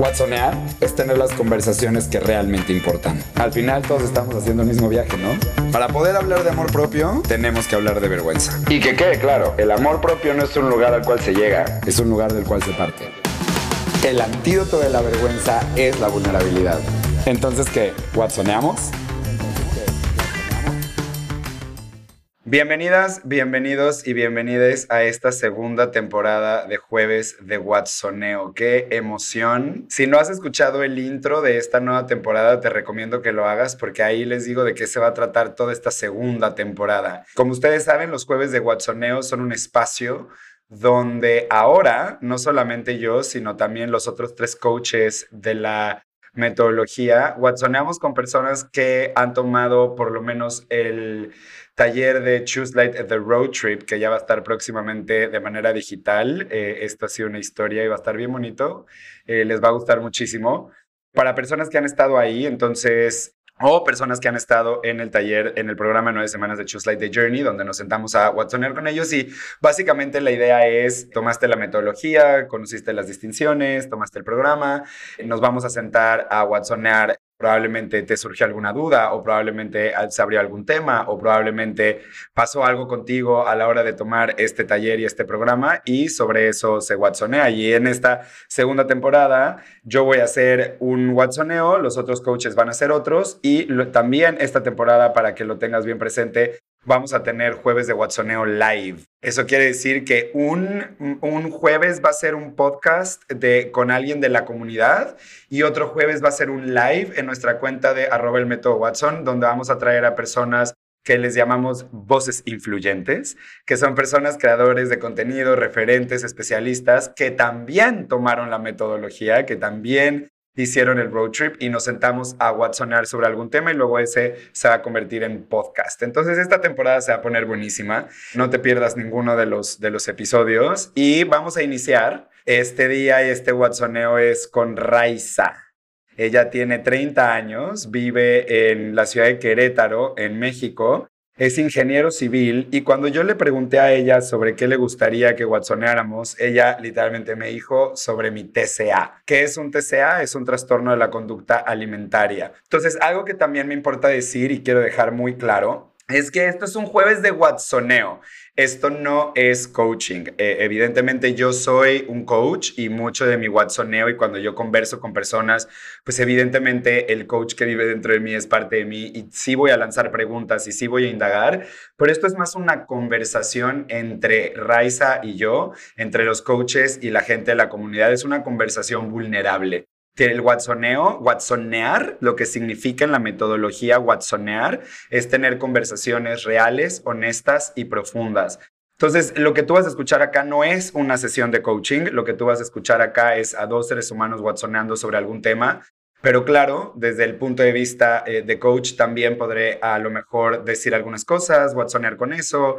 Watsonear es tener las conversaciones que realmente importan. Al final todos estamos haciendo el mismo viaje, ¿no? Para poder hablar de amor propio, tenemos que hablar de vergüenza. Y que quede claro, el amor propio no es un lugar al cual se llega, es un lugar del cual se parte. El antídoto de la vergüenza es la vulnerabilidad. Entonces, ¿qué? ¿Watsoneamos? Bienvenidas, bienvenidos y bienvenides a esta segunda temporada de jueves de Watsoneo. ¡Qué emoción! Si no has escuchado el intro de esta nueva temporada, te recomiendo que lo hagas porque ahí les digo de qué se va a tratar toda esta segunda temporada. Como ustedes saben, los jueves de Watsoneo son un espacio donde ahora, no solamente yo, sino también los otros tres coaches de la metodología, watsoneamos con personas que han tomado por lo menos el taller de Choose Light The Road Trip, que ya va a estar próximamente de manera digital. Eh, esto ha sido una historia y va a estar bien bonito. Eh, les va a gustar muchísimo. Para personas que han estado ahí, entonces o personas que han estado en el taller, en el programa Nueve Semanas de Choose Light The Journey, donde nos sentamos a Watsonear con ellos y básicamente la idea es, tomaste la metodología, conociste las distinciones, tomaste el programa, nos vamos a sentar a Watsonear probablemente te surgió alguna duda o probablemente se abrió algún tema o probablemente pasó algo contigo a la hora de tomar este taller y este programa y sobre eso se watsonea. Y en esta segunda temporada yo voy a hacer un watsoneo, los otros coaches van a hacer otros y también esta temporada para que lo tengas bien presente vamos a tener jueves de Watsoneo live. Eso quiere decir que un, un, jueves va a ser un podcast de, con alguien de la comunidad y otro jueves va a ser un live en nuestra cuenta de arroba el método Watson, donde vamos a traer a personas que les llamamos voces influyentes, que son personas creadores de contenido, referentes, especialistas, que también tomaron la metodología, que también hicieron el road trip y nos sentamos a Watsonar sobre algún tema y luego ese se va a convertir en podcast. Entonces esta temporada se va a poner buenísima. No te pierdas ninguno de los, de los episodios y vamos a iniciar. Este día y este Watsoneo es con Raiza. Ella tiene 30 años, vive en la ciudad de Querétaro, en México, es ingeniero civil y cuando yo le pregunté a ella sobre qué le gustaría que watsoneáramos, ella literalmente me dijo sobre mi TCA. ¿Qué es un TCA? Es un trastorno de la conducta alimentaria. Entonces, algo que también me importa decir y quiero dejar muy claro es que esto es un jueves de Watsoneo. Esto no es coaching. Eh, evidentemente yo soy un coach y mucho de mi Watsoneo y cuando yo converso con personas, pues evidentemente el coach que vive dentro de mí es parte de mí y sí voy a lanzar preguntas y sí voy a indagar, pero esto es más una conversación entre Raiza y yo, entre los coaches y la gente de la comunidad. Es una conversación vulnerable que el watsoneo, watsonear, lo que significa en la metodología watsonear, es tener conversaciones reales, honestas y profundas. Entonces, lo que tú vas a escuchar acá no es una sesión de coaching, lo que tú vas a escuchar acá es a dos seres humanos watsoneando sobre algún tema, pero claro, desde el punto de vista eh, de coach también podré a lo mejor decir algunas cosas, watsonear con eso,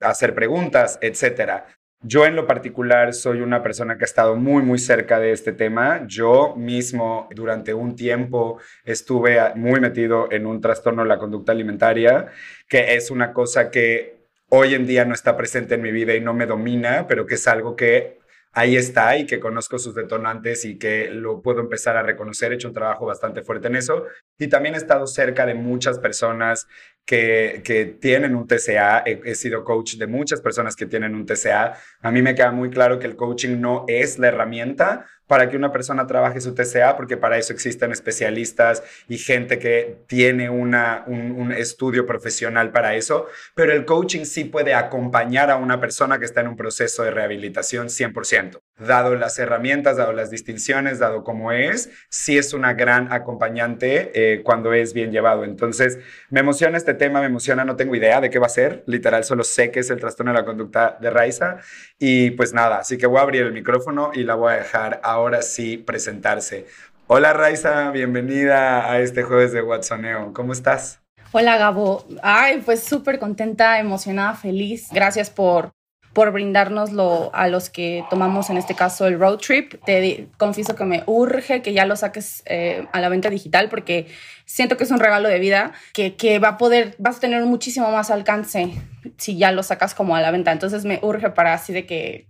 hacer preguntas, etcétera. Yo en lo particular soy una persona que ha estado muy, muy cerca de este tema. Yo mismo durante un tiempo estuve muy metido en un trastorno de la conducta alimentaria, que es una cosa que hoy en día no está presente en mi vida y no me domina, pero que es algo que ahí está y que conozco sus detonantes y que lo puedo empezar a reconocer. He hecho un trabajo bastante fuerte en eso. Y también he estado cerca de muchas personas que, tienen un TCA. He, sido coach de muchas personas que tienen un TCA. A mí me queda muy claro que el coaching no es la herramienta para que una persona trabaje su TCA, porque para eso existen especialistas y gente que tiene una, un, un, estudio profesional para eso, pero el coaching sí puede acompañar a una persona que está en un proceso de rehabilitación 100%. Dado las herramientas, dado las distinciones, dado cómo es, sí es una gran acompañante eh, cuando es bien llevado. Entonces, me emociona este tema, me emociona, no tengo idea de qué va a ser, literal, solo sé que es el trastorno de la conducta de Raiza y pues nada, así que voy a abrir el micrófono y la voy a dejar ahora sí presentarse. Hola Raiza, bienvenida a este jueves de Watsoneo. ¿Cómo estás? Hola Gabo. Ay, pues súper contenta, emocionada, feliz. Gracias por, por brindárnoslo a los que tomamos en este caso el road trip. Te confieso que me urge que ya lo saques eh, a la venta digital porque siento que es un regalo de vida que, que va a poder, vas a tener muchísimo más alcance si ya lo sacas como a la venta. Entonces me urge para así de que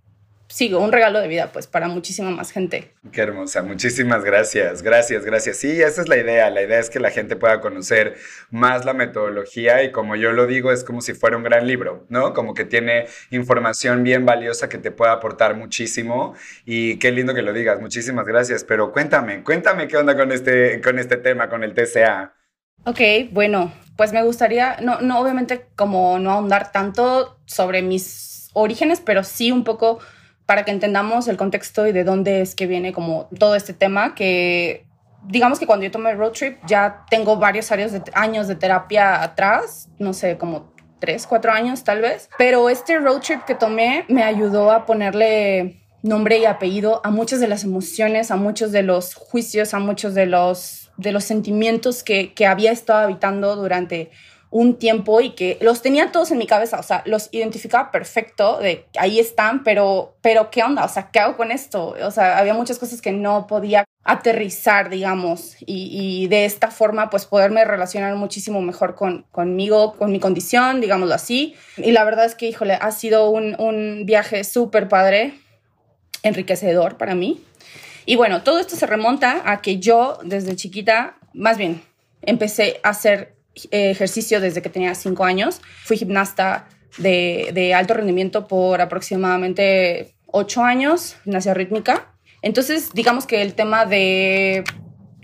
sí, un regalo de vida, pues, para muchísima más gente. Qué hermosa, muchísimas gracias, gracias, gracias. Sí, esa es la idea, la idea es que la gente pueda conocer más la metodología y como yo lo digo, es como si fuera un gran libro, ¿no? Como que tiene información bien valiosa que te puede aportar muchísimo y qué lindo que lo digas, muchísimas gracias, pero cuéntame, cuéntame qué onda con este, con este tema, con el TCA. Ok, bueno, pues me gustaría, no, no, obviamente como no ahondar tanto sobre mis orígenes, pero sí un poco para que entendamos el contexto y de dónde es que viene como todo este tema que digamos que cuando yo tomé el road trip ya tengo varios años de, terapia atrás, no sé, como tres, cuatro años tal vez, pero este road trip que tomé me ayudó a ponerle nombre y apellido a muchas de las emociones, a muchos de los juicios, a muchos de los, de los sentimientos que, que había estado habitando durante un tiempo y que los tenía todos en mi cabeza, o sea, los identificaba perfecto, de ahí están, pero, pero ¿qué onda? O sea, ¿qué hago con esto? O sea, había muchas cosas que no podía aterrizar, digamos, y, de esta forma, pues poderme relacionar muchísimo mejor con, conmigo, con mi condición, digámoslo así. Y la verdad es que, híjole, ha sido un, un viaje súper padre, enriquecedor para mí. Y bueno, todo esto se remonta a que yo desde chiquita, más bien, empecé a hacer ejercicio desde que tenía cinco años. Fui gimnasta de, alto rendimiento por aproximadamente ocho años, gimnasia rítmica. Entonces, digamos que el tema de,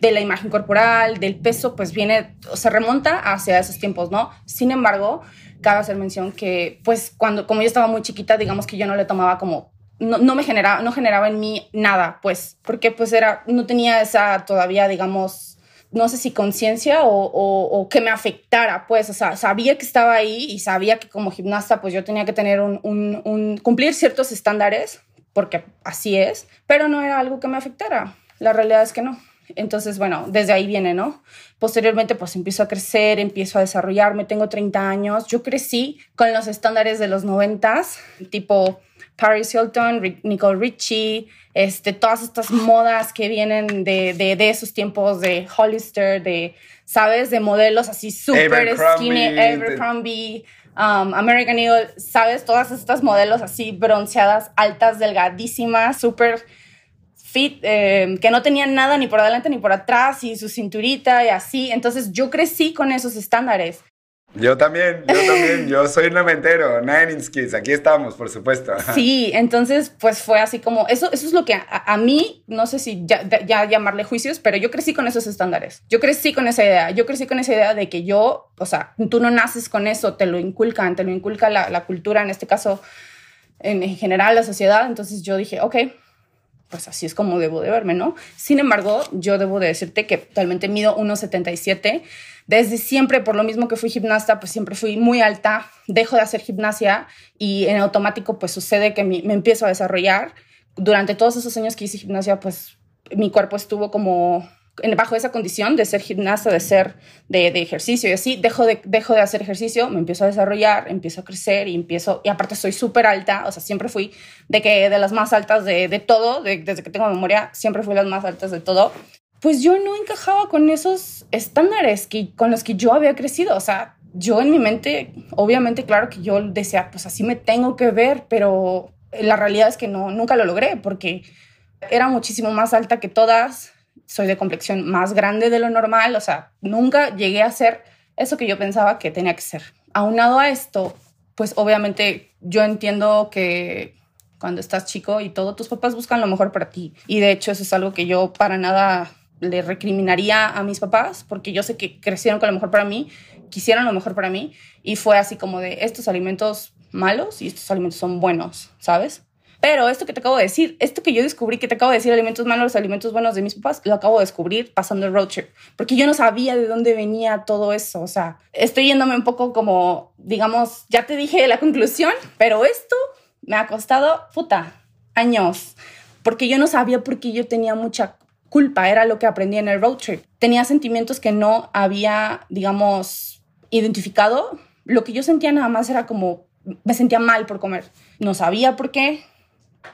de la imagen corporal, del peso, pues viene, se remonta hacia esos tiempos, ¿no? Sin embargo, cabe hacer mención que, pues, cuando, como yo estaba muy chiquita, digamos que yo no le tomaba como no, no, me generaba, no generaba en mí nada, pues, porque pues era, no tenía esa todavía, digamos, no sé si conciencia o, que me afectara, pues, o sea, sabía que estaba ahí y sabía que como gimnasta, pues yo tenía que tener un, cumplir ciertos estándares, porque así es, pero no era algo que me afectara. La realidad es que no. Entonces, bueno, desde ahí viene, ¿no? Posteriormente, pues empiezo a crecer, empiezo a desarrollarme, tengo 30 años. Yo crecí con los estándares de los 90, tipo Paris Hilton, Nicole Richie, este, todas estas modas que vienen de, de, esos tiempos de Hollister, de, ¿sabes? De modelos así súper skinny, Abercrombie, um, American Eagle, ¿sabes? Todas estas modelos así bronceadas, altas, delgadísimas, súper fit, eh, que no tenían nada ni por adelante ni por atrás y su cinturita y así. Entonces yo crecí con esos estándares. Yo también, yo también, yo soy noventero, Nine Inch aquí estamos, por supuesto. Sí, entonces pues fue así como, eso, eso es lo que a, mí, no sé si ya, llamarle juicios, pero yo crecí con esos estándares, yo crecí con esa idea, yo crecí con esa idea de que yo, o sea, tú no naces con eso, te lo inculcan, te lo inculca la, la cultura, en este caso, en, en general la sociedad, entonces yo dije, ok, pues así es como debo de verme, ¿no? Sin embargo, yo debo de decirte que actualmente mido 1,77 desde siempre, por lo mismo que fui gimnasta, pues siempre fui muy alta, dejo de hacer gimnasia y en automático pues sucede que me, empiezo a desarrollar. Durante todos esos años que hice gimnasia, pues mi cuerpo estuvo como bajo esa condición de ser gimnasta, de ser de, ejercicio y así, dejo de, dejo de hacer ejercicio, me empiezo a desarrollar, empiezo a crecer y empiezo, y aparte soy súper alta, o sea, siempre fui de que de las más altas de, de todo, desde que tengo memoria, siempre fui las más altas de todo pues yo no encajaba con esos estándares que, con los que yo había crecido. O sea, yo en mi mente, obviamente, claro que yo decía, pues así me tengo que ver, pero la realidad es que no, nunca lo logré porque era muchísimo más alta que todas. Soy de complexión más grande de lo normal. O sea, nunca llegué a ser eso que yo pensaba que tenía que ser. Aunado a esto, pues obviamente yo entiendo que cuando estás chico y todo, tus papás buscan lo mejor para ti. Y de hecho eso es algo que yo para nada le recriminaría a mis papás porque yo sé que crecieron con lo mejor para mí, quisieron lo mejor para mí y fue así como de estos alimentos malos y estos alimentos son buenos, ¿sabes? Pero esto que te acabo de decir, esto que yo descubrí que te acabo de decir, alimentos malos, alimentos buenos de mis papás, lo acabo de descubrir pasando el road trip, porque yo no sabía de dónde venía todo eso, o sea, estoy yéndome un poco como, digamos, ya te dije la conclusión, pero esto me ha costado, puta, años, porque yo no sabía por qué yo tenía mucha culpa, era lo que aprendí en el road trip. Tenía sentimientos que no había, digamos, identificado. Lo que yo sentía nada más era como, me sentía mal por comer. No sabía por qué,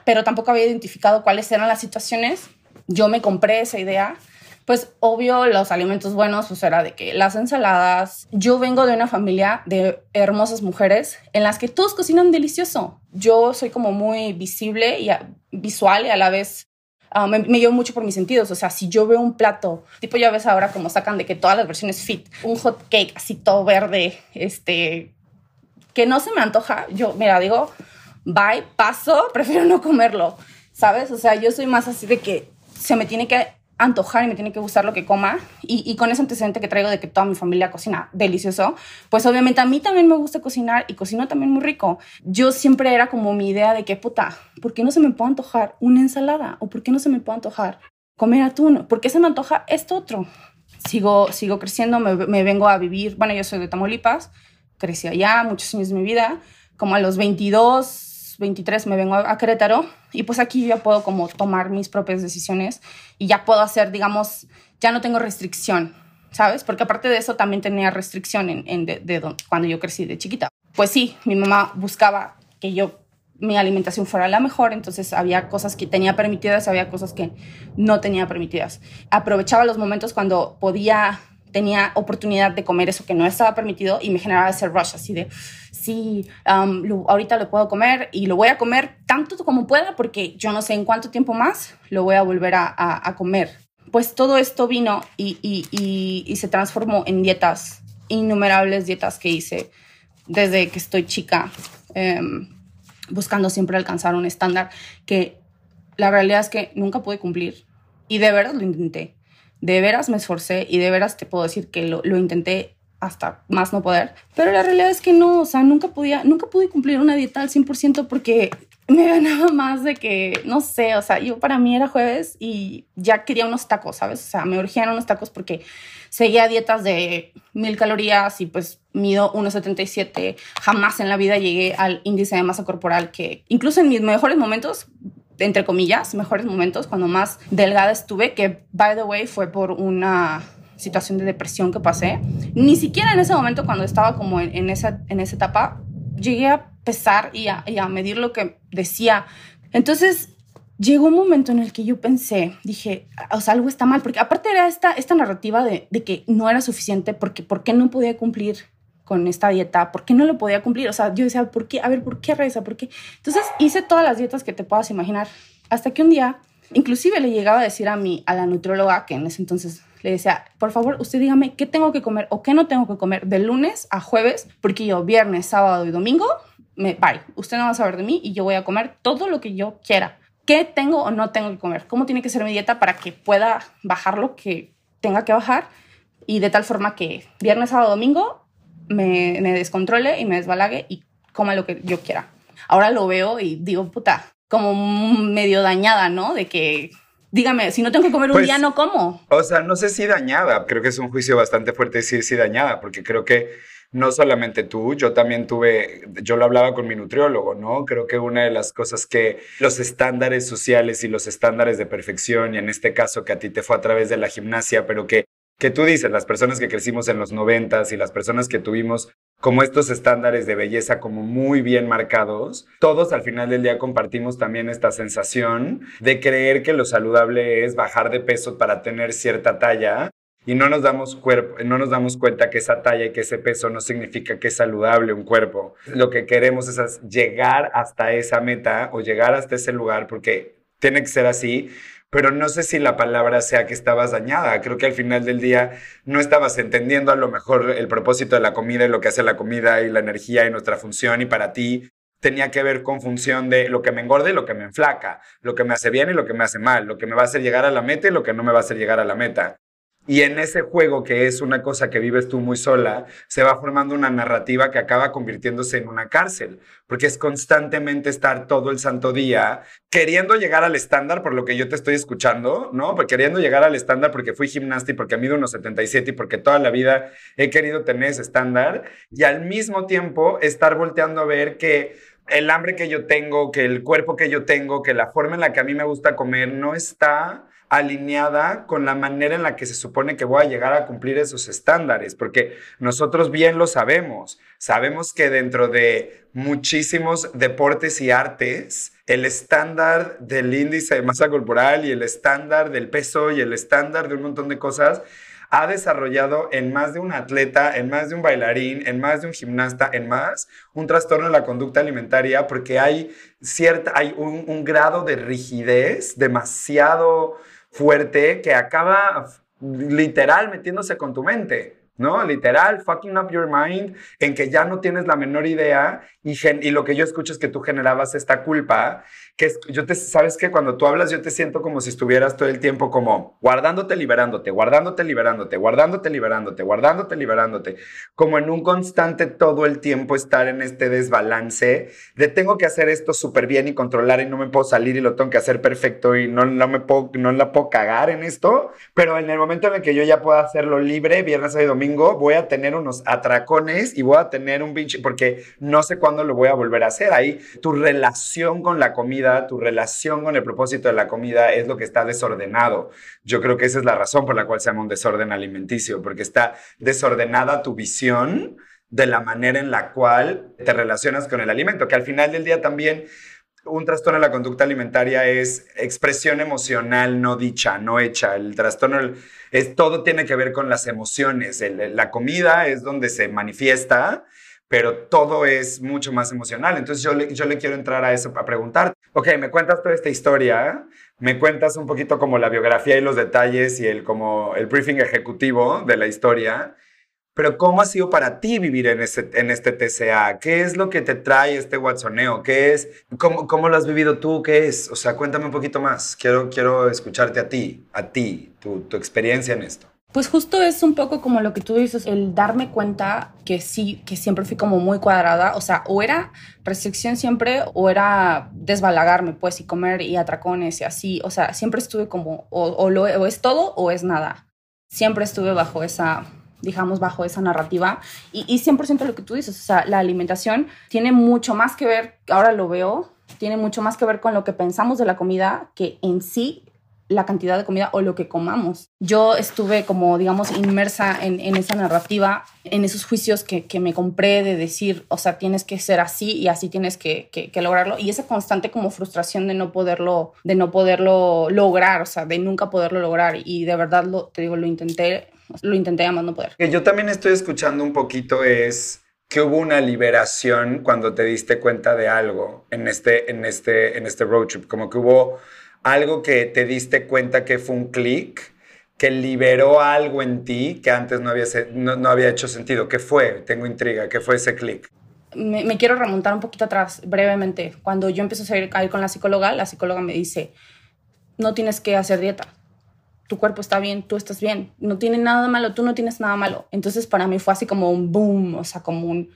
pero tampoco había identificado cuáles eran las situaciones. Yo me compré esa idea pues obvio los alimentos buenos, pues era de que las ensaladas, yo vengo de una familia de hermosas mujeres en las que todos cocinan delicioso. Yo soy como muy visible y visual y a la vez ah, me, me, llevo mucho por mis sentidos. O sea, si yo veo un plato, tipo ya ves ahora como sacan de que todas las versiones fit, un hot cake así todo verde, este, que no se me antoja, yo, mira, digo, bye, paso, prefiero no comerlo, ¿sabes? O sea, yo soy más así de que se me tiene que antojar y me tiene que gustar lo que coma y, con ese antecedente que traigo de que toda mi familia cocina delicioso, pues obviamente a mí también me gusta cocinar y cocino también muy rico. Yo siempre era como mi idea de que, puta, ¿por qué no se me puede antojar una ensalada? ¿O por qué no se me puede antojar comer atún? ¿Por qué se me antoja esto otro? Sigo, sigo creciendo, me, me vengo a vivir, bueno, yo soy de Tamaulipas, crecí allá muchos años de mi vida, como a los 22, 23 me vengo a, Querétaro y pues aquí ya puedo como tomar mis propias decisiones y ya puedo hacer, digamos, ya no tengo restricción, ¿sabes? Porque aparte de eso también tenía restricción en, de, cuando yo crecí de chiquita. Pues sí, mi mamá buscaba que yo mi alimentación fuera la mejor, entonces había cosas que tenía permitidas, había cosas que no tenía permitidas. Aprovechaba los momentos cuando podía tenía oportunidad de comer eso que no estaba permitido y me generaba ese rush así de, sí, ahorita lo puedo comer y lo voy a comer tanto como pueda porque yo no sé en cuánto tiempo más lo voy a volver a, comer. Pues todo esto vino y, y, se transformó en dietas, innumerables dietas que hice desde que estoy chica, em, buscando siempre alcanzar un estándar que la realidad es que nunca pude cumplir y de verdad lo intenté de veras me esforcé y de veras te puedo decir que lo, lo, intenté hasta más no poder, pero la realidad es que no, o sea, nunca podía, nunca pude cumplir una dieta al 100% porque me ganaba más de que, no sé, o sea, yo para mí era jueves y ya quería unos tacos, ¿sabes? O sea, me urgían unos tacos porque seguía dietas de mil calorías y pues mido 1,77, jamás en la vida llegué al índice de masa corporal que incluso en mis mejores momentos entre comillas, mejores momentos, cuando más delgada estuve, que, by the way, fue por una situación de depresión que pasé. Ni siquiera en ese momento, cuando estaba como en, esa, en esa etapa, llegué a pesar y a, medir lo que decía. Entonces, llegó un momento en el que yo pensé, dije, o sea, algo está mal, porque aparte era esta, esta narrativa de, de que no era suficiente, porque ¿por qué no podía cumplir con esta dieta, ¿por qué no lo podía cumplir? O sea, yo decía, ¿por qué? A ver, ¿por qué reza? ¿Por qué? Entonces hice todas las dietas que te puedas imaginar, hasta que un día, inclusive le llegaba a decir a mí, a la nutrióloga, que en ese entonces le decía, por favor, usted dígame qué tengo que comer o qué no tengo que comer de lunes a jueves, porque yo viernes, sábado y domingo, me, bye, usted no va a saber de mí y yo voy a comer todo lo que yo quiera. ¿Qué tengo o no tengo que comer? ¿Cómo tiene que ser mi dieta para que pueda bajar lo que tenga que bajar? Y de tal forma que viernes, sábado, domingo me, descontrole y me desbalague y coma lo que yo quiera. Ahora lo veo y digo, puta, como medio dañada, ¿no? De que dígame, si no tengo que comer un pues, día, no como. O sea, no sé si dañada, creo que es un juicio bastante fuerte decir si dañada, porque creo que no solamente tú, yo también tuve, yo lo hablaba con mi nutriólogo, ¿no? Creo que una de las cosas que los estándares sociales y los estándares de perfección, y en este caso que a ti te fue a través de la gimnasia, pero que que tú dices, las personas que crecimos en los noventas y las personas que tuvimos como estos estándares de belleza como muy bien marcados, todos al final del día compartimos también esta sensación de creer que lo saludable es bajar de peso para tener cierta talla y no nos damos cuerpo, no nos damos cuenta que esa talla y que ese peso no significa que es saludable un cuerpo. Lo que queremos es llegar hasta esa meta o llegar hasta ese lugar porque tiene que ser así pero no sé si la palabra sea que estabas dañada. Creo que al final del día no estabas entendiendo a lo mejor el propósito de la comida y lo que hace la comida y la energía y nuestra función y para ti tenía que ver con función de lo que me engorde y lo que me enflaca, lo que me hace bien y lo que me hace mal, lo que me va a hacer llegar a la meta y lo que no me va a hacer llegar a la meta. Y en ese juego, que es una cosa que vives tú muy sola, se va formando una narrativa que acaba convirtiéndose en una cárcel, porque es constantemente estar todo el santo día queriendo llegar al estándar, por lo que yo te estoy escuchando, ¿no? Porque queriendo llegar al estándar porque fui gimnasta y porque mido unos 77 y porque toda la vida he querido tener ese estándar, y al mismo tiempo estar volteando a ver que el hambre que yo tengo, que el cuerpo que yo tengo, que la forma en la que a mí me gusta comer no está alineada con la manera en la que se supone que voy a llegar a cumplir esos estándares, porque nosotros bien lo sabemos, sabemos que dentro de muchísimos deportes y artes, el estándar del índice de masa corporal y el estándar del peso y el estándar de un montón de cosas ha desarrollado en más de un atleta, en más de un bailarín, en más de un gimnasta, en más, un trastorno de la conducta alimentaria porque hay, cierta, hay un, un grado de rigidez demasiado fuerte que acaba literal metiéndose con tu mente. ¿No? Literal, fucking up your mind, en que ya no tienes la menor idea y, y, lo que yo escucho es que tú generabas esta culpa que yo te, sabes que cuando tú hablas yo te siento como si estuvieras todo el tiempo como guardándote, liberándote, guardándote, liberándote, guardándote, liberándote, guardándote, liberándote, como en un constante todo el tiempo estar en este desbalance de tengo que hacer esto súper bien y controlar y no me puedo salir y lo tengo que hacer perfecto y no, no me puedo, no la puedo cagar en esto, pero en el momento en el que yo ya pueda hacerlo libre, viernes y domingo, voy a tener unos atracones y voy a tener un pinche, porque no sé cuándo lo voy a volver a hacer. Ahí tu relación con la comida tu relación con el propósito de la comida es lo que está desordenado. Yo creo que esa es la razón por la cual se llama un desorden alimenticio, porque está desordenada tu visión de la manera en la cual te relacionas con el alimento, que al final del día también un trastorno de la conducta alimentaria es expresión emocional no dicha, no hecha. El trastorno es todo tiene que ver con las emociones. la comida es donde se manifiesta pero todo es mucho más emocional. Entonces yo le, yo le quiero entrar a eso para preguntar, ok, me cuentas toda esta historia, me cuentas un poquito como la biografía y los detalles y el, como el briefing ejecutivo de la historia, pero ¿cómo ha sido para ti vivir en este, en TCA? ¿Qué es lo que te trae este Watsoneo? ¿Qué es? ¿Cómo, ¿Cómo, lo has vivido tú? ¿Qué es? O sea, cuéntame un poquito más. Quiero, quiero escucharte a ti, a ti, tu, tu experiencia en esto. Pues justo es un poco como lo que tú dices, el darme cuenta que sí, que siempre fui como muy cuadrada, o sea, o era restricción siempre o era desbalagarme, pues, y comer y atracones y así, o sea, siempre estuve como, o, lo, o es todo o es nada. Siempre estuve bajo esa, digamos, bajo esa narrativa. Y, y 100% lo que tú dices, o sea, la alimentación tiene mucho más que ver, ahora lo veo, tiene mucho más que ver con lo que pensamos de la comida que en sí la cantidad de comida o lo que comamos. Yo estuve como, digamos, inmersa en, esa narrativa, en esos juicios que, me compré de decir, o sea, tienes que ser así y así tienes que, lograrlo. Y esa constante como frustración de no poderlo, de no poderlo lograr, o sea, de nunca poderlo lograr. Y de verdad, lo, te digo, lo intenté, lo intenté a más no poder. Que yo también estoy escuchando un poquito es que hubo una liberación cuando te diste cuenta de algo en este, en este, en este road trip, como que hubo algo que te diste cuenta que fue un clic, que liberó algo en ti que antes no había, no, había hecho sentido. ¿Qué fue? Tengo intriga. ¿Qué fue ese clic? Me, quiero remontar un poquito atrás, brevemente. Cuando yo empecé a ir, con la psicóloga, la psicóloga me dice, no tienes que hacer dieta. Tu cuerpo está bien, tú estás bien. No tiene nada malo, tú no tienes nada malo. Entonces para mí fue así como un boom, o sea, como un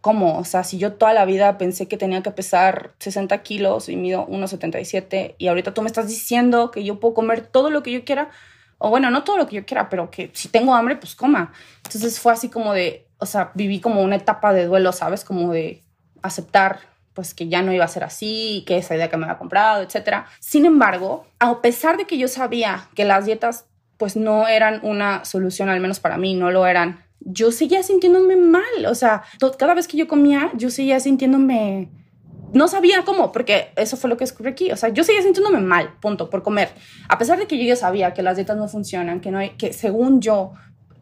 ¿cómo? O sea, si yo toda la vida pensé que tenía que pesar 60 kilos y mido 1,77 y ahorita tú me estás diciendo que yo puedo comer todo lo que yo quiera, o bueno, no todo lo que yo quiera, pero que si tengo hambre, pues coma. Entonces fue así como de, o sea, viví como una etapa de duelo, ¿sabes? Como de aceptar pues que ya no iba a ser así, que esa idea que me había comprado, etc. Sin embargo, a pesar de que yo sabía que las dietas pues no eran una solución, al menos para mí, no lo eran yo seguía sintiéndome mal. O sea, cada vez que yo comía, yo seguía sintiéndome... No sabía cómo, porque eso fue lo que descubrí aquí. O sea, yo seguía sintiéndome mal, punto, por comer. A pesar de que yo ya sabía que las dietas no funcionan, que no hay, que según yo,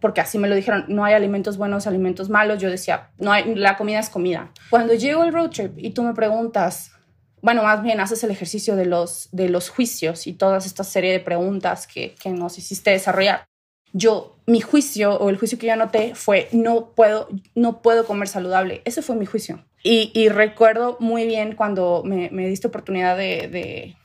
porque así me lo dijeron, no hay alimentos buenos, alimentos malos, yo decía, no hay, la comida es comida. Cuando llego el road trip y tú me preguntas, bueno, más bien haces el ejercicio de los, de los juicios y toda esta serie de preguntas que, que nos hiciste desarrollar yo, mi juicio o el juicio que yo anoté fue, no puedo, no puedo comer saludable. Ese fue mi juicio. Y, recuerdo muy bien cuando me, diste oportunidad de,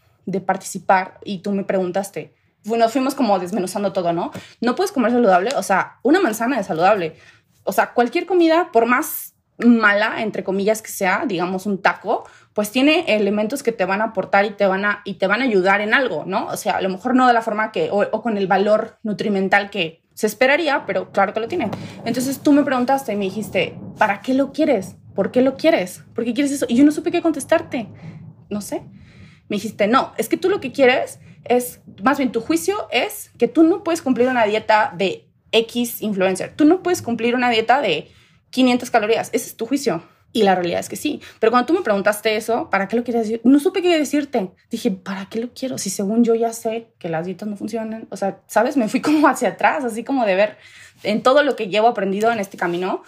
participar y tú me preguntaste, nos fuimos como desmenuzando todo, ¿no? No puedes comer saludable, o sea, una manzana es saludable. O sea, cualquier comida, por más mala, entre comillas, que sea, digamos un taco, pues tiene elementos que te van a aportar y te van a, y te van a ayudar en algo, ¿no? O sea, a lo mejor no de la forma que, o, con el valor nutrimental que se esperaría, pero claro que lo tiene. Entonces tú me preguntaste y me dijiste, ¿para qué lo quieres? ¿Por qué lo quieres? ¿Por qué quieres eso? Y yo no supe qué contestarte. No sé. Me dijiste, no, es que tú lo que quieres es, más bien tu juicio es que tú no puedes cumplir una dieta de X influencer. Tú no puedes cumplir una dieta de 500 calorías. Ese es tu juicio. Y la realidad es que sí. Pero cuando tú me preguntaste eso, ¿para qué lo quieres decir? No supe qué decirte. Dije, ¿para qué lo quiero? Si según yo ya sé que las dietas no funcionan. O sea, ¿sabes? Me fui como hacia atrás, así como de ver en todo lo que llevo aprendido en este camino.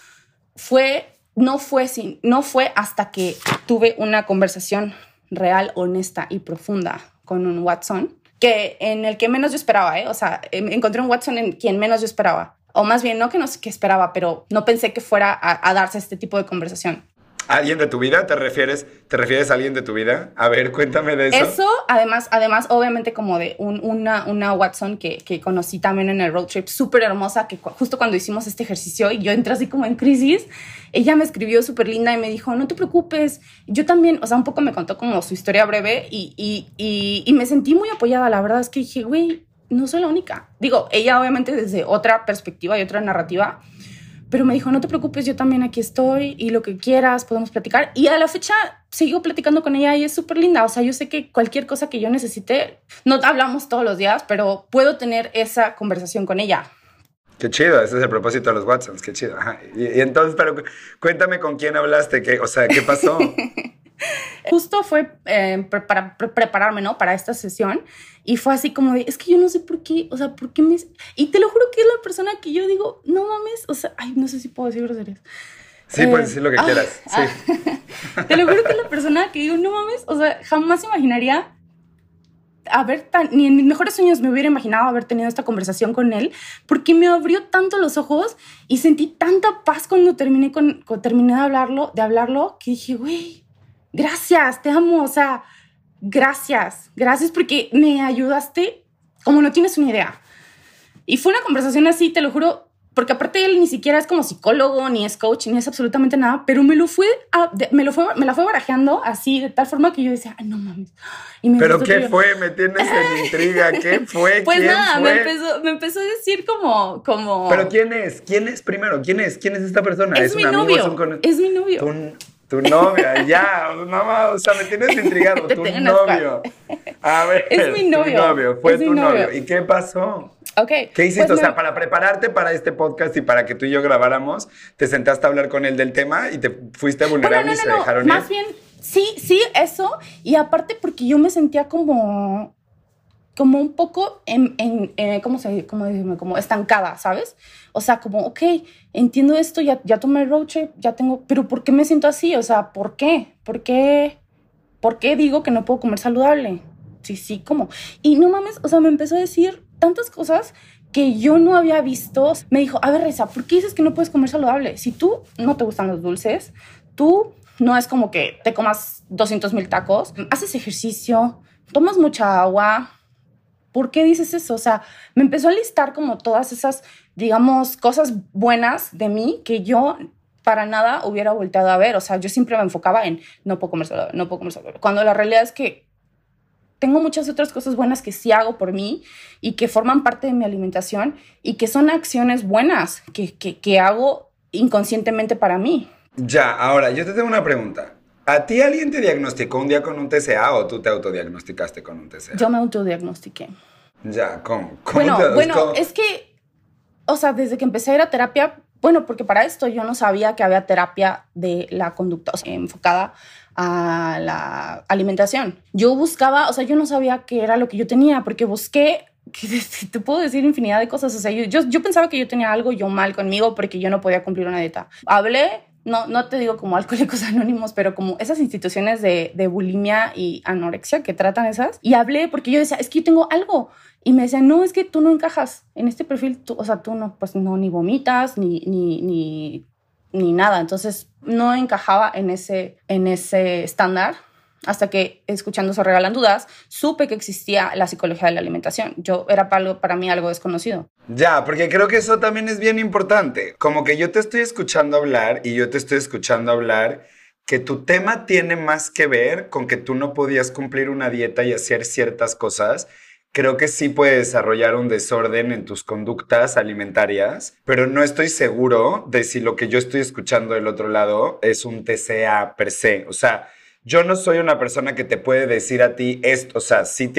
Fue, no fue, sin, no fue hasta que tuve una conversación real, honesta y profunda con un Watson, que en el que menos yo esperaba, ¿eh? O sea, em, encontré un Watson en quien menos yo esperaba. O más bien, no que no sé esperaba, pero no pensé que fuera a darse este tipo de conversación. ¿Alguien de tu vida? ¿Te refieres, ¿Te refieres a alguien de tu vida? A ver, cuéntame de eso. Eso, además, además obviamente como de una, una Watson que, que conocí también en el road trip, súper hermosa, que justo cuando hicimos este ejercicio y yo entré así como en crisis, ella me escribió súper linda y me dijo, no te preocupes, yo también, o sea, un poco me contó como su historia breve y, y, y, y me sentí muy apoyada, la verdad es que dije, güey, no soy la única. Digo, ella obviamente desde otra perspectiva y otra narrativa, pero me dijo, no te preocupes, yo también aquí estoy y lo que quieras, podemos platicar. Y a la fecha sigo platicando con ella y es súper linda. O sea, yo sé que cualquier cosa que yo necesite, no hablamos todos los días, pero puedo tener esa conversación con ella. Qué chido, ese es el propósito de los Watsons, qué chido. Y, y, entonces, pero cuéntame con quién hablaste, qué, o sea, ¿qué pasó? Justo fue eh, para pre prepararme, ¿no? Para esta sesión. Y fue así como de, es que yo no sé por qué, o sea, ¿por qué me...? Y te lo juro que es la persona que yo digo, no mames, o sea, ay, no sé si puedo decir groserías. Sí, eh, puedes decir lo que ah, quieras, ah, sí. te lo juro que es la persona que digo, no mames, o sea, jamás imaginaría haber tan, ni en mis mejores sueños me hubiera imaginado haber tenido esta conversación con él, porque me abrió tanto los ojos y sentí tanta paz cuando terminé, con, cuando terminé de hablarlo, de hablarlo, que dije, güey, gracias, te amo, o sea, gracias, gracias porque me ayudaste como no tienes una idea. Y fue una conversación así, te lo juro, porque aparte él ni siquiera es como psicólogo, ni es coach, ni es absolutamente nada, pero me lo fue, a, me lo fue, me la fue barajeando así, de tal forma que yo decía, ay, no mames. Y me ¿Pero qué fue? ¿Me tienes en intriga? ¿Qué fue? Pues nada, Me, empezó, me empezó a decir como, como... ¿Pero quién es? ¿Quién es primero? ¿Quién es? ¿Quién es esta persona? Es, mi novio. Es mi novio. Tu novia, ya, mamá, o sea, me tienes intrigado. tu novio. A ver, es mi novio. Tu novio, fue tu novio. ¿Y qué pasó? Ok. ¿Qué hiciste? Pues o sea, para prepararte para este podcast y para que tú y yo grabáramos, te sentaste a hablar con él del tema y te fuiste vulnerable y se dejaron Más bien, sí, sí, eso. Y aparte porque yo me sentía como como un poco en, en, ¿cómo se cómo decirme? Como estancada, ¿sabes? O sea, como, ok, entiendo esto, ya, ya tomé el road trip, ya tengo, pero ¿por qué me siento así? O sea, ¿por qué? ¿Por qué? ¿Por qué digo que no puedo comer saludable? Sí, sí, ¿cómo? Y no mames, o sea, me empezó a decir tantas cosas que yo no había visto. Me dijo, a ver, Reza, ¿por qué dices que no puedes comer saludable? Si tú no te gustan los dulces, tú no es como que te comas 200 mil tacos, haces ejercicio, tomas mucha agua, ¿por qué dices eso? O sea, me empezó a listar como todas esas, digamos, cosas buenas de mí que yo para nada hubiera volteado a ver. O sea, yo siempre me enfocaba en no puedo comer saludable, no puedo comer saludable. Cuando la realidad es que tengo muchas otras cosas buenas que sí hago por mí y que forman parte de mi alimentación y que son acciones buenas que, que, que hago inconscientemente para mí. Ya, ahora yo te tengo una pregunta. ¿A ti alguien te diagnosticó un día con un TCA o tú te autodiagnosticaste con un TCA? Yo me autodiagnostiqué. Ya, ¿cómo? ¿Cómo bueno, bueno, es que, o sea, desde que empecé a ir a terapia, bueno, porque para esto yo no sabía que había terapia de la conducta o sea, enfocada a la alimentación. Yo buscaba, o sea, yo no sabía qué era lo que yo tenía, porque busqué que te puedo decir infinidad de cosas. O sea, yo, yo, yo, pensaba que yo tenía algo yo mal conmigo porque yo no podía cumplir una dieta. Hablé no, no te digo como alcohólicos anónimos, pero como esas instituciones de, bulimia y anorexia que tratan esas. Y hablé porque yo decía, es que yo tengo algo. Y me decían, no, es que tú no encajas en este perfil. Tú, o sea, tú no, pues no, ni vomitas, ni, ni, ni, ni nada. Entonces, no encajaba en ese, en ese estándar hasta que escuchando Se Regalan Dudas, supe que existía la psicología de la alimentación. Yo era para, para mí algo desconocido. Ya, porque creo que eso también es bien importante. Como que yo te estoy escuchando hablar y yo te estoy escuchando hablar que tu tema tiene más que ver con que tú no podías cumplir una dieta y hacer ciertas cosas. Creo que sí puede desarrollar un desorden en tus conductas alimentarias, pero no estoy seguro de si lo que yo estoy escuchando del otro lado es un TCA per se. O sea, yo no soy una persona que te puede decir a ti esto, o sea, sí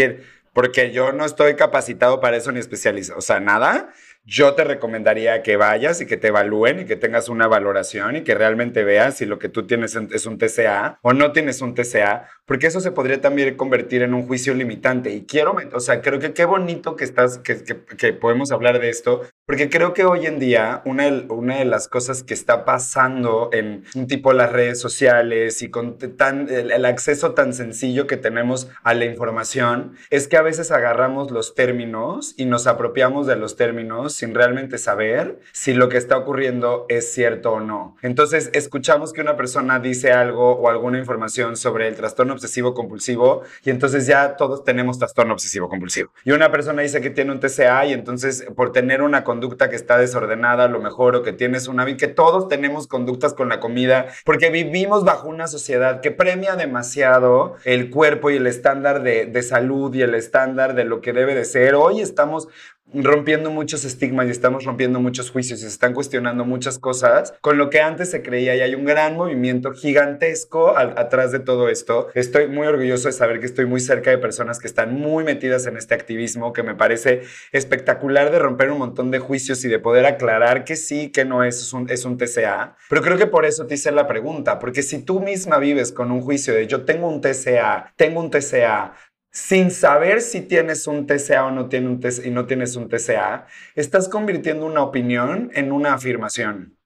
porque yo no estoy capacitado para eso ni especializado, o sea, nada. Yo te recomendaría que vayas y que te evalúen y que tengas una valoración y que realmente veas si lo que tú tienes es un TCA o no tienes un TCA, porque eso se podría también convertir en un juicio limitante. Y quiero, o sea, creo que qué bonito que estás, que, que, podemos hablar de esto, porque creo que hoy en día una, una de las cosas que está pasando en un tipo las redes sociales y con tan, el, el acceso tan sencillo que tenemos a la información es que a veces agarramos los términos y nos apropiamos de los términos sin realmente saber si lo que está ocurriendo es cierto o no. Entonces, escuchamos que una persona dice algo o alguna información sobre el trastorno obsesivo compulsivo y entonces ya todos tenemos trastorno obsesivo compulsivo. Y una persona dice que tiene un TCA y entonces por tener una conducta que está desordenada, a lo mejor, o que tienes una que todos tenemos conductas con la comida, porque vivimos bajo una sociedad que premia demasiado el cuerpo y el estándar de, de salud y el estándar de lo que debe de ser. Hoy estamos rompiendo muchos estigmas y estamos rompiendo muchos juicios y se están cuestionando muchas cosas con lo que antes se creía y hay un gran movimiento gigantesco atrás de todo esto. Estoy muy orgulloso de saber que estoy muy cerca de personas que están muy metidas en este activismo que me parece espectacular de romper un montón de juicios y de poder aclarar que sí, que no es un, es un TCA. Pero creo que por eso te hice la pregunta, porque si tú misma vives con un juicio de yo tengo un TCA, tengo un TCA, sin saber si tienes un TCA o no, tienes un TCA, estás convirtiendo una opinión en una afirmación.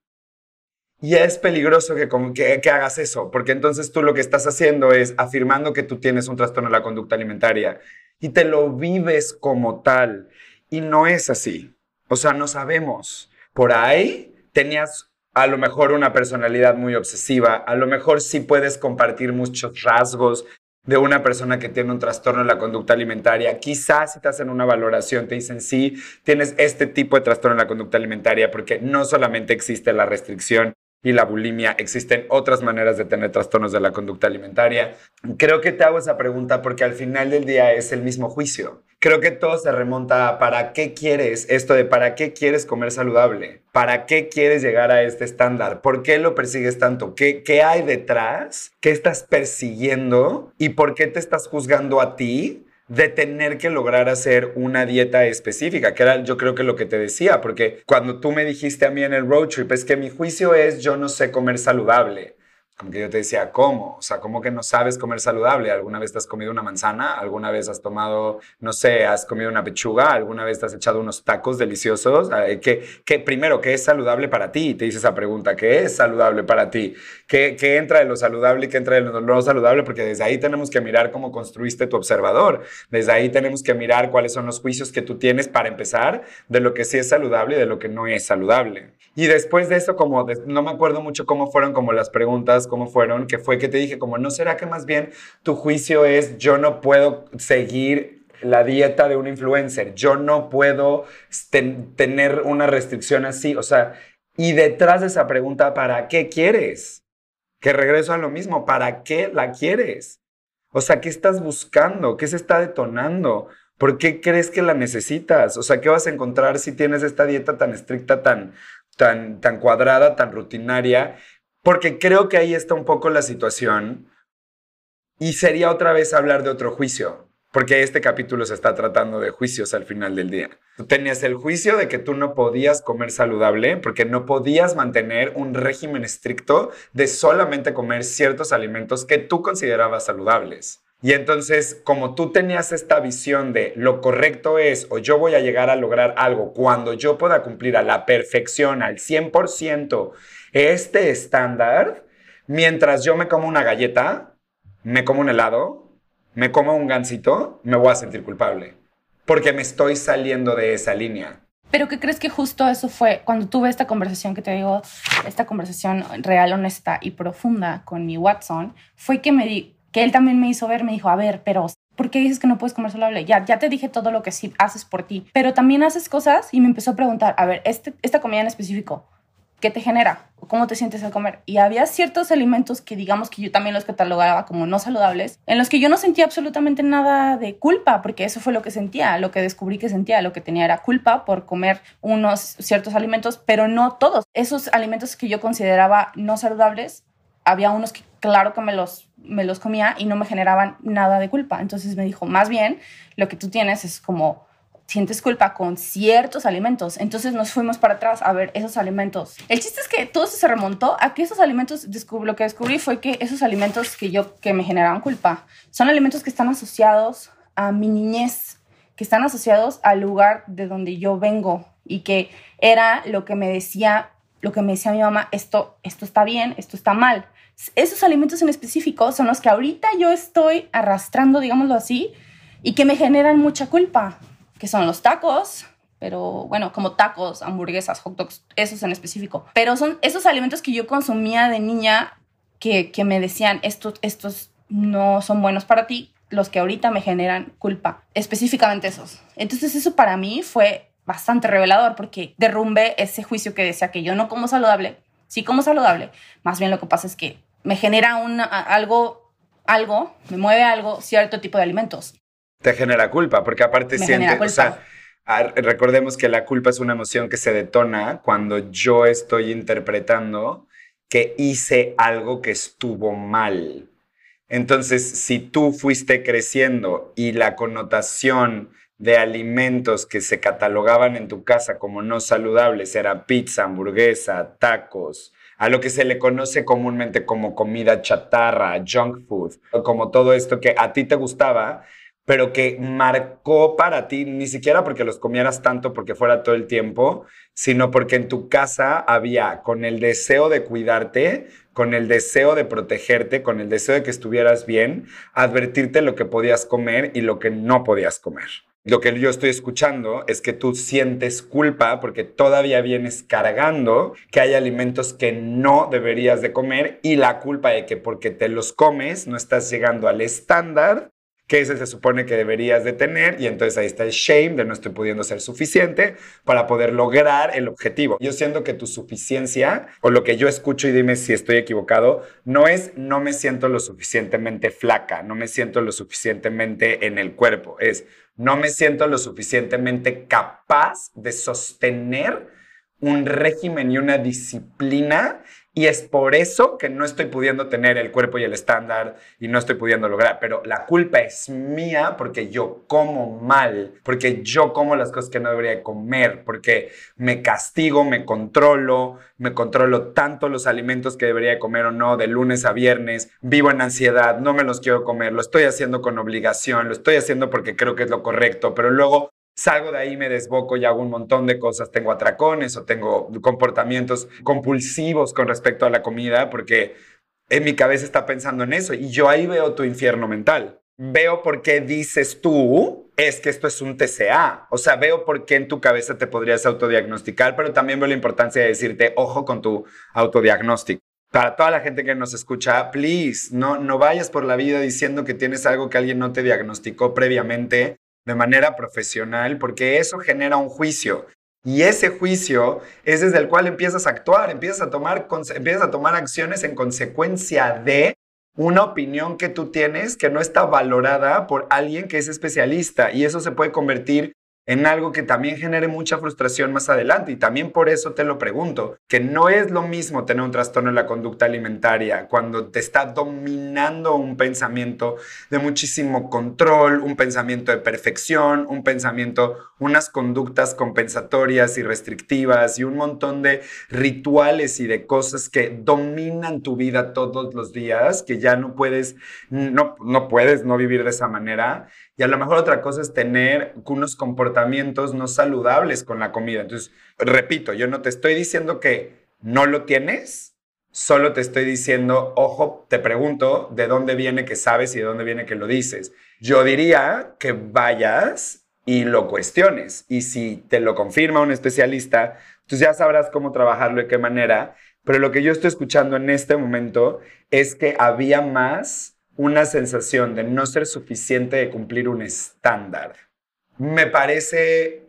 Y es peligroso que, que, que, hagas eso, porque entonces tú lo que estás haciendo es afirmando que tú tienes un trastorno de la conducta alimentaria y te lo vives como tal. Y no es así. O sea, no sabemos. Por ahí tenías a lo mejor una personalidad muy obsesiva, a lo mejor sí puedes compartir muchos rasgos de una persona que tiene un trastorno en la conducta alimentaria. Quizás si te hacen una valoración te dicen, sí, tienes este tipo de trastorno en la conducta alimentaria, porque no solamente existe la restricción y la bulimia, existen otras maneras de tener trastornos de la conducta alimentaria. Creo que te hago esa pregunta porque al final del día es el mismo juicio. Creo que todo se remonta a para qué quieres esto de para qué quieres comer saludable, para qué quieres llegar a este estándar, por qué lo persigues tanto, qué, qué hay detrás, qué estás persiguiendo y por qué te estás juzgando a ti de tener que lograr hacer una dieta específica, que era yo creo que lo que te decía, porque cuando tú me dijiste a mí en el road trip, es que mi juicio es yo no sé comer saludable. Como que yo te decía, ¿cómo? O sea, ¿cómo que no sabes comer saludable? ¿Alguna vez te has comido una manzana? ¿Alguna vez has tomado, no sé, has comido una pechuga? ¿Alguna vez te has echado unos tacos deliciosos? ¿Qué, qué, primero, ¿qué es saludable para ti? Te hice esa pregunta, ¿qué es saludable para ti? ¿Qué, ¿Qué entra de lo saludable y qué entra de lo no saludable? Porque desde ahí tenemos que mirar cómo construiste tu observador. Desde ahí tenemos que mirar cuáles son los juicios que tú tienes para empezar de lo que sí es saludable y de lo que no es saludable. Y después de eso, como no me acuerdo mucho cómo fueron como las preguntas, cómo fueron, que fue que te dije como, ¿no será que más bien tu juicio es yo no puedo seguir la dieta de un influencer, yo no puedo tener una restricción así? O sea, y detrás de esa pregunta, ¿para qué quieres? Que regreso a lo mismo, ¿para qué la quieres? O sea, ¿qué estás buscando? ¿Qué se está detonando? ¿Por qué crees que la necesitas? O sea, ¿qué vas a encontrar si tienes esta dieta tan estricta, tan, tan, tan cuadrada, tan rutinaria? Porque creo que ahí está un poco la situación. Y sería otra vez hablar de otro juicio, porque este capítulo se está tratando de juicios al final del día. Tú tenías el juicio de que tú no podías comer saludable porque no podías mantener un régimen estricto de solamente comer ciertos alimentos que tú considerabas saludables. Y entonces, como tú tenías esta visión de lo correcto es o yo voy a llegar a lograr algo cuando yo pueda cumplir a la perfección, al 100%, este estándar, mientras yo me como una galleta, me como un helado, me como un gansito, me voy a sentir culpable. Porque me estoy saliendo de esa línea. Pero ¿qué crees que justo eso fue cuando tuve esta conversación que te digo, esta conversación real, honesta y profunda con mi Watson? Fue que me di, que él también me hizo ver, me dijo, a ver, pero ¿por qué dices que no puedes comer saludable? Ya, ya te dije todo lo que sí haces por ti, pero también haces cosas y me empezó a preguntar, a ver, este, esta comida en específico, ¿qué te genera? ¿Cómo te sientes al comer? Y había ciertos alimentos que digamos que yo también los catalogaba como no saludables, en los que yo no sentía absolutamente nada de culpa, porque eso fue lo que sentía, lo que descubrí que sentía, lo que tenía era culpa por comer unos ciertos alimentos, pero no todos. Esos alimentos que yo consideraba no saludables había unos que claro que me los, me los comía y no me generaban nada de culpa. Entonces me dijo, más bien, lo que tú tienes es como sientes culpa con ciertos alimentos. Entonces nos fuimos para atrás a ver esos alimentos. El chiste es que todo se remontó a que esos alimentos, lo que descubrí fue que esos alimentos que yo, que me generaban culpa, son alimentos que están asociados a mi niñez, que están asociados al lugar de donde yo vengo y que era lo que me decía, lo que me decía mi mamá, esto, esto está bien, esto está mal. Esos alimentos en específico son los que ahorita yo estoy arrastrando, digámoslo así, y que me generan mucha culpa que son los tacos, pero bueno, como tacos, hamburguesas, hot dogs, esos en específico. Pero son esos alimentos que yo consumía de niña que, que me decían, estos, estos no son buenos para ti, los que ahorita me generan culpa, específicamente esos. Entonces eso para mí fue bastante revelador porque derrumbé ese juicio que decía que yo no como saludable, sí como saludable, más bien lo que pasa es que me genera un, algo, algo, me mueve algo, cierto tipo de alimentos te genera culpa, porque aparte siente, o sea, recordemos que la culpa es una emoción que se detona cuando yo estoy interpretando que hice algo que estuvo mal. Entonces, si tú fuiste creciendo y la connotación de alimentos que se catalogaban en tu casa como no saludables era pizza, hamburguesa, tacos, a lo que se le conoce comúnmente como comida chatarra, junk food, como todo esto que a ti te gustaba, pero que marcó para ti, ni siquiera porque los comieras tanto porque fuera todo el tiempo, sino porque en tu casa había con el deseo de cuidarte, con el deseo de protegerte, con el deseo de que estuvieras bien, advertirte lo que podías comer y lo que no podías comer. Lo que yo estoy escuchando es que tú sientes culpa porque todavía vienes cargando que hay alimentos que no deberías de comer y la culpa de que porque te los comes no estás llegando al estándar que ese se supone que deberías de tener y entonces ahí está el shame de no estoy pudiendo ser suficiente para poder lograr el objetivo. Yo siento que tu suficiencia o lo que yo escucho y dime si estoy equivocado, no es no me siento lo suficientemente flaca, no me siento lo suficientemente en el cuerpo, es no me siento lo suficientemente capaz de sostener un régimen y una disciplina y es por eso que no estoy pudiendo tener el cuerpo y el estándar y no estoy pudiendo lograr. Pero la culpa es mía porque yo como mal, porque yo como las cosas que no debería comer, porque me castigo, me controlo, me controlo tanto los alimentos que debería comer o no de lunes a viernes, vivo en ansiedad, no me los quiero comer, lo estoy haciendo con obligación, lo estoy haciendo porque creo que es lo correcto, pero luego salgo de ahí, me desboco y hago un montón de cosas. Tengo atracones o tengo comportamientos compulsivos con respecto a la comida porque en mi cabeza está pensando en eso y yo ahí veo tu infierno mental. Veo por qué dices tú es que esto es un TCA. O sea, veo por qué en tu cabeza te podrías autodiagnosticar, pero también veo la importancia de decirte, ojo con tu autodiagnóstico. Para toda la gente que nos escucha, please, no, no vayas por la vida diciendo que tienes algo que alguien no te diagnosticó previamente de manera profesional, porque eso genera un juicio. Y ese juicio es desde el cual empiezas a actuar, empiezas a tomar, empiezas a tomar acciones en consecuencia de una opinión que tú tienes que no está valorada por alguien que es especialista. Y eso se puede convertir en algo que también genere mucha frustración más adelante. Y también por eso te lo pregunto, que no es lo mismo tener un trastorno en la conducta alimentaria cuando te está dominando un pensamiento de muchísimo control, un pensamiento de perfección, un pensamiento, unas conductas compensatorias y restrictivas y un montón de rituales y de cosas que dominan tu vida todos los días, que ya no puedes, no, no puedes no vivir de esa manera y a lo mejor otra cosa es tener unos comportamientos no saludables con la comida. Entonces, repito, yo no te estoy diciendo que no lo tienes, solo te estoy diciendo, ojo, te pregunto de dónde viene que sabes y de dónde viene que lo dices. Yo diría que vayas y lo cuestiones. Y si te lo confirma un especialista, tú ya sabrás cómo trabajarlo y qué manera. Pero lo que yo estoy escuchando en este momento es que había más una sensación de no ser suficiente de cumplir un estándar. Me parece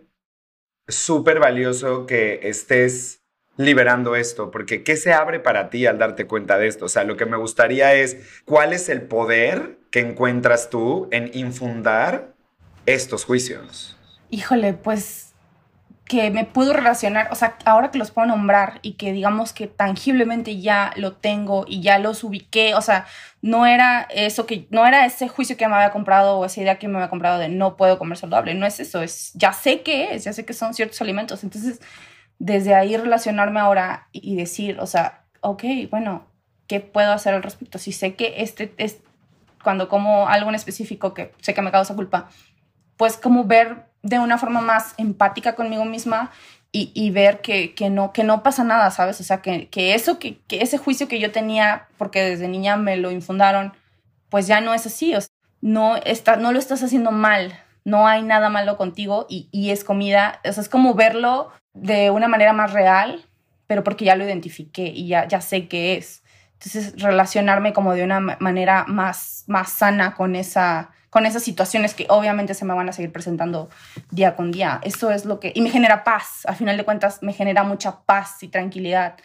súper valioso que estés liberando esto, porque ¿qué se abre para ti al darte cuenta de esto? O sea, lo que me gustaría es, ¿cuál es el poder que encuentras tú en infundar estos juicios? Híjole, pues que me puedo relacionar, o sea, ahora que los puedo nombrar y que digamos que tangiblemente ya lo tengo y ya los ubiqué, o sea, no era eso que, no era ese juicio que me había comprado o esa idea que me había comprado de no puedo comer saludable, no es eso, es, ya sé qué es, ya sé que son ciertos alimentos, entonces desde ahí relacionarme ahora y decir, o sea, ok, bueno, ¿qué puedo hacer al respecto? Si sé que este es, cuando como algo en específico que sé que me causa culpa, pues como ver de una forma más empática conmigo misma y, ver que, no, que no pasa nada, ¿sabes? O sea, que, eso, que, ese juicio que yo tenía, porque desde niña me lo infundaron, pues ya no es así. O no, está, no lo estás haciendo mal, no hay nada malo contigo y, y es comida. O es como verlo de una manera más real, pero porque ya lo identifiqué y ya, ya sé qué es. Entonces, relacionarme como de una manera más, más sana con esa, con esas situaciones que obviamente se me van a seguir presentando día con día. Eso es lo que... Y me genera paz, a final de cuentas me genera mucha paz y tranquilidad.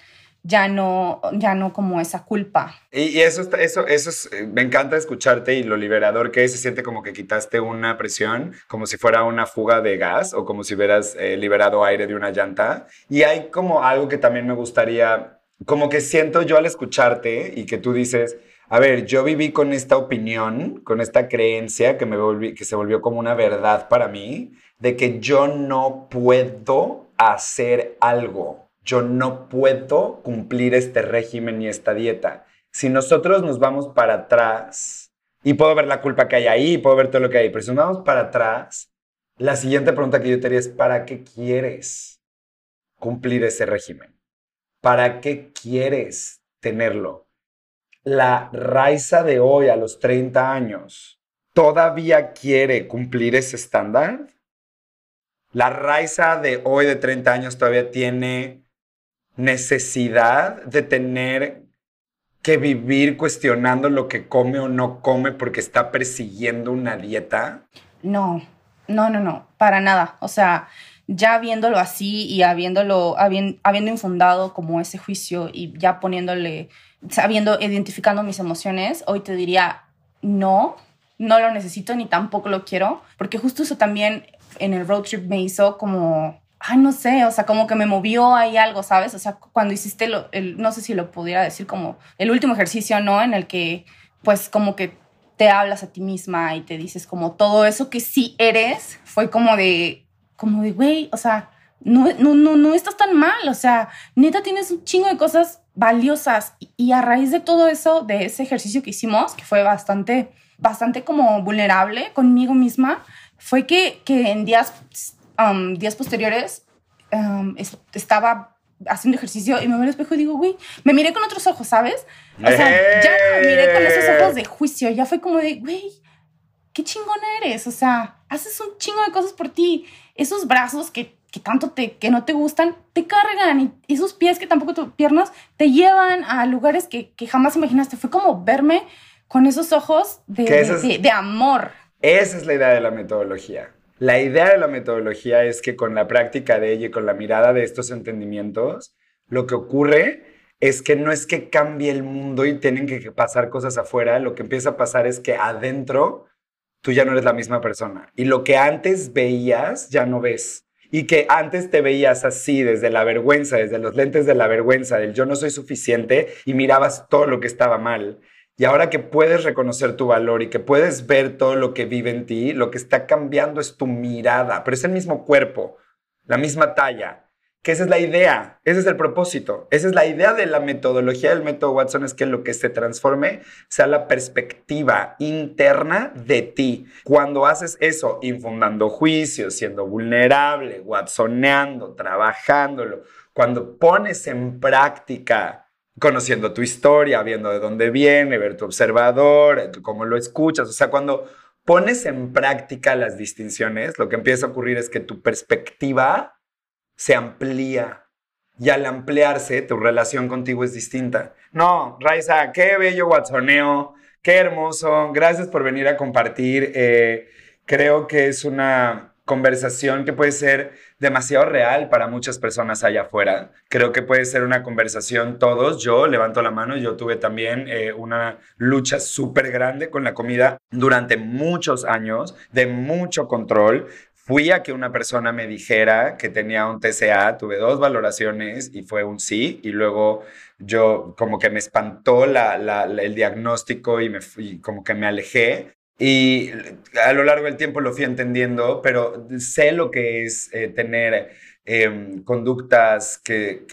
Ya no, ya no como esa culpa. Y, eso, eso, eso es, eh, me encanta escucharte y lo liberador que es, se siente como que quitaste una presión, como si fuera una fuga de gas o como si hubieras eh, liberado aire de una llanta. Y hay como algo que también me gustaría, como que siento yo al escucharte y que tú dices, a ver, yo viví con esta opinión, con esta creencia que, me que se volvió como una verdad para mí, de que yo no puedo hacer algo, yo no puedo cumplir este régimen y esta dieta. Si nosotros nos vamos para atrás, y puedo ver la culpa que hay ahí, puedo ver todo lo que hay, pero si nos vamos para atrás, la siguiente pregunta que yo te haría es, ¿para qué quieres cumplir ese régimen? ¿Para qué quieres tenerlo? La Raiza de hoy a los 30 años todavía quiere cumplir ese estándar? La Raiza de hoy de 30 años todavía tiene necesidad de tener que vivir cuestionando lo que come o no come porque está persiguiendo una dieta? No, no, no, no, para nada. O sea, ya viéndolo así y habiéndolo, habiendo infundado como ese juicio y ya poniéndole sabiendo, identificando mis emociones, hoy te diría no, no lo necesito ni tampoco lo quiero, porque justo eso también en el road trip me hizo como, ay, no sé, o sea, como que me movió ahí algo, ¿sabes? O sea, cuando hiciste, lo, el, no sé si lo pudiera decir como el último ejercicio, ¿no? En el que, pues, como que te hablas a ti misma y te dices como todo eso que sí eres, fue como de, como de, güey, o sea, no, no, no, no estás tan mal, o sea, neta tienes un chingo de cosas valiosas y a raíz de todo eso, de ese ejercicio que hicimos, que fue bastante, bastante como vulnerable conmigo misma, fue que, que en días, um, días posteriores um, estaba haciendo ejercicio y me veo al espejo y digo, güey, me miré con otros ojos, ¿sabes? O sea, ya me miré con esos ojos de juicio, ya fue como de, güey, qué chingona eres, o sea, haces un chingo de cosas por ti, esos brazos que que tanto te, que no te gustan, te cargan y esos pies que tampoco tus piernas te llevan a lugares que, que, jamás imaginaste. Fue como verme con esos ojos de, de, de, amor. Esa es la idea de la metodología. La idea de la metodología es que con la práctica de ella y con la mirada de estos entendimientos, lo que ocurre es que no es que cambie el mundo y tienen que pasar cosas afuera, lo que empieza a pasar es que adentro tú ya no eres la misma persona y lo que antes veías ya no ves y que antes te veías así desde la vergüenza, desde los lentes de la vergüenza, del yo no soy suficiente y mirabas todo lo que estaba mal. Y ahora que puedes reconocer tu valor y que puedes ver todo lo que vive en ti, lo que está cambiando es tu mirada, pero es el mismo cuerpo, la misma talla, que esa es la idea, ese es el propósito, esa es la idea de la metodología del método Watson, es que lo que se transforme sea la perspectiva interna de ti. Cuando haces eso, infundando juicios, siendo vulnerable, watsoneando, trabajándolo, cuando pones en práctica conociendo tu historia, viendo de dónde viene, ver tu observador, cómo lo escuchas, o sea, cuando pones en práctica las distinciones, lo que empieza a ocurrir es que tu perspectiva se amplía. Y al ampliarse, tu relación contigo es distinta. No, Raiza, qué bello watsoneo, qué hermoso. Gracias por venir a compartir. Eh, creo que es una conversación que puede ser demasiado real para muchas personas allá afuera. Creo que puede ser una conversación todos. Yo levanto la mano, yo tuve también eh, una lucha súper grande con la comida durante muchos años, de mucho control fui a que una persona me dijera que tenía un TCA, tuve dos valoraciones y fue un sí, y luego yo como que me espantó el diagnóstico y, me fui, como que me alejé. Y a lo largo del tiempo lo fui entendiendo, pero sé lo que es eh, tener em, conductas que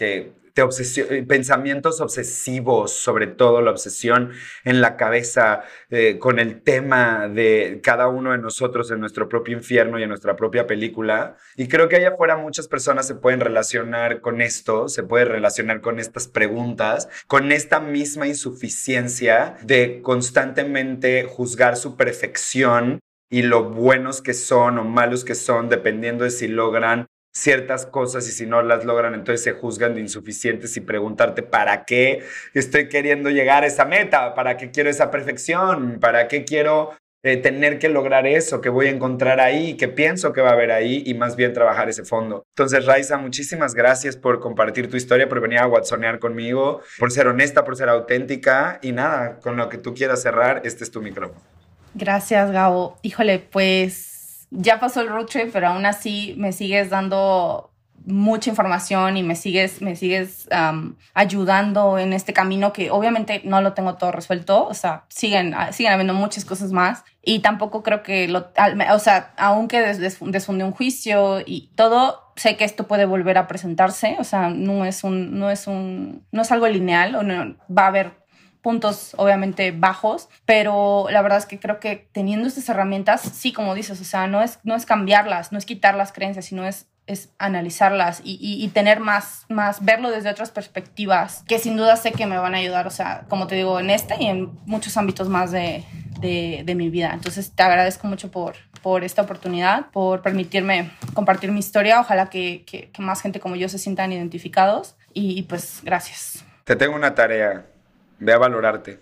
eh, pensamientos obsesivos, sobre todo la obsesión en la cabeza eh, con el tema de cada uno de nosotros en nuestro propio infierno y en nuestra propia película. Y creo que allá afuera muchas personas se pueden relacionar con esto, se pueden relacionar con estas preguntas, con esta misma insuficiencia de constantemente juzgar su perfección y lo buenos que son o malos que son, dependiendo de si logran ciertas cosas y si no las logran, entonces se juzgan de insuficientes y preguntarte para qué estoy queriendo llegar a esa meta, para qué quiero esa perfección, para qué quiero eh, tener que lograr eso, que voy a encontrar ahí, que pienso que va a haber ahí y más bien trabajar ese fondo. Entonces, Raiza, muchísimas gracias por compartir tu historia, por venir a watsonear conmigo, por ser honesta, por ser auténtica y nada, con lo que tú quieras cerrar, este es tu micrófono. Gracias, Gabo. Híjole, pues ya pasó el road trip, pero aún así me sigues dando mucha información y me sigues, me sigues ayudando en este camino que obviamente no lo tengo todo resuelto, o sea, siguen, siguen habiendo muchas cosas más y tampoco creo que, lo, o sea, aunque desfunde un juicio y todo, sé que esto puede volver a presentarse, o sea, no es un, no es un, no es algo lineal, o no, va a haber puntos obviamente bajos, pero la verdad es que creo que teniendo estas herramientas, sí, como dices, o sea, no es, no es cambiarlas, no es quitar las creencias, sino es es analizarlas y, y, tener más, más, verlo desde otras perspectivas, que sin duda sé que me van a ayudar, o sea, como te digo, en este y en muchos ámbitos más de, de, mi vida. Entonces, te agradezco mucho por, por esta oportunidad, por permitirme compartir mi historia. Ojalá que, que, que más gente como yo se sientan identificados y, y pues gracias. Te tengo una tarea Ve a valorarte.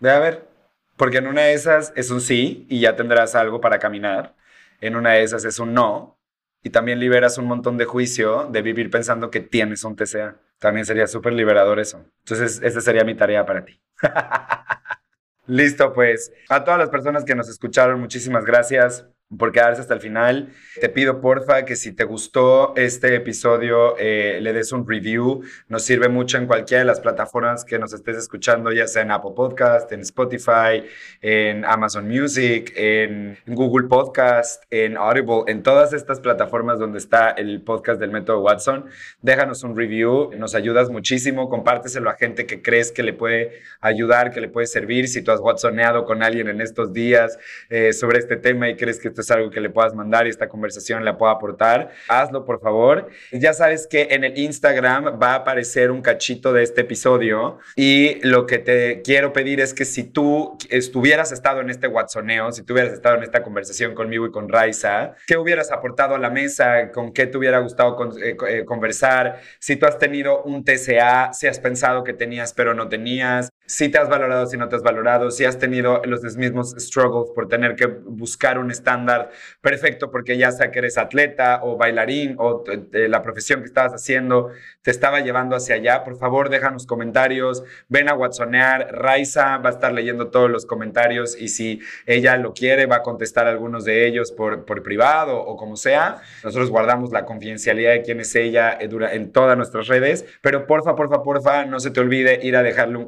Ve a ver. Porque en una de esas es un sí y ya tendrás algo para caminar. En una de esas es un no y también liberas un montón de juicio de vivir pensando que tienes un TCA. También sería súper liberador eso. Entonces, esa sería mi tarea para ti. Listo, pues. A todas las personas que nos escucharon, muchísimas gracias por quedarse hasta el final. Te pido porfa que si te gustó este episodio eh, le des un review. Nos sirve mucho en cualquiera de las plataformas que nos estés escuchando, ya sea en Apple Podcast, en Spotify, en Amazon Music, en Google Podcast, en Audible, en todas estas plataformas donde está el podcast del método Watson. Déjanos un review, nos ayudas muchísimo. Compárteselo a gente que crees que le puede ayudar, que le puede servir. Si tú has Watsoneado con alguien en estos días eh, sobre este tema y crees que esto es algo que le puedas mandar y esta conversación la pueda aportar, hazlo por favor. Ya sabes que en el Instagram va a aparecer un cachito de este episodio y lo que te quiero pedir es que si tú estuvieras estado en este Watsoneo, si tú hubieras estado en esta conversación conmigo y con Raiza, ¿qué hubieras aportado a la mesa? ¿Con qué te hubiera gustado eh, eh, conversar? Si tú has tenido un TCA, si has pensado que tenías pero no tenías, si te has valorado, si no te has valorado, si has tenido los mismos struggles por tener que buscar un estándar perfecto porque ya sea que eres atleta o bailarín o la profesión que estabas haciendo te estaba llevando hacia allá, por favor déjanos comentarios, ven a Watsonear, Raiza va a estar leyendo todos los comentarios y si ella lo quiere va a contestar algunos de ellos por, por privado o como sea. Nosotros guardamos la confidencialidad de quién es ella eh, en todas nuestras redes, pero porfa, porfa, porfa, no se te olvide ir a dejarle un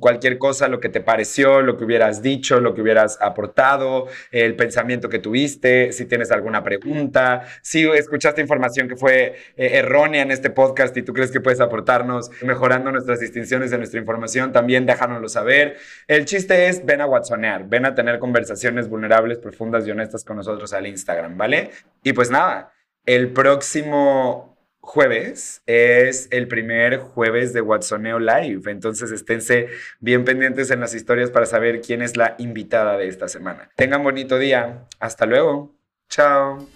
cualquier cosa, lo que te pareció, lo que hubieras dicho, lo que hubieras aportado, el pensamiento que tuviste, si tienes alguna pregunta, si escuchaste información que fue eh, errónea en este podcast y tú crees que puedes aportarnos mejorando nuestras distinciones de nuestra información, también déjanoslo saber. El chiste es, ven a watsonear, ven a tener conversaciones vulnerables, profundas y honestas con nosotros al Instagram, ¿vale? Y pues nada, el próximo jueves es el primer jueves de Watsoneo Live. Entonces esténse bien pendientes en las historias para saber quién es la invitada de esta semana. Tengan bonito día. Hasta luego. Chao.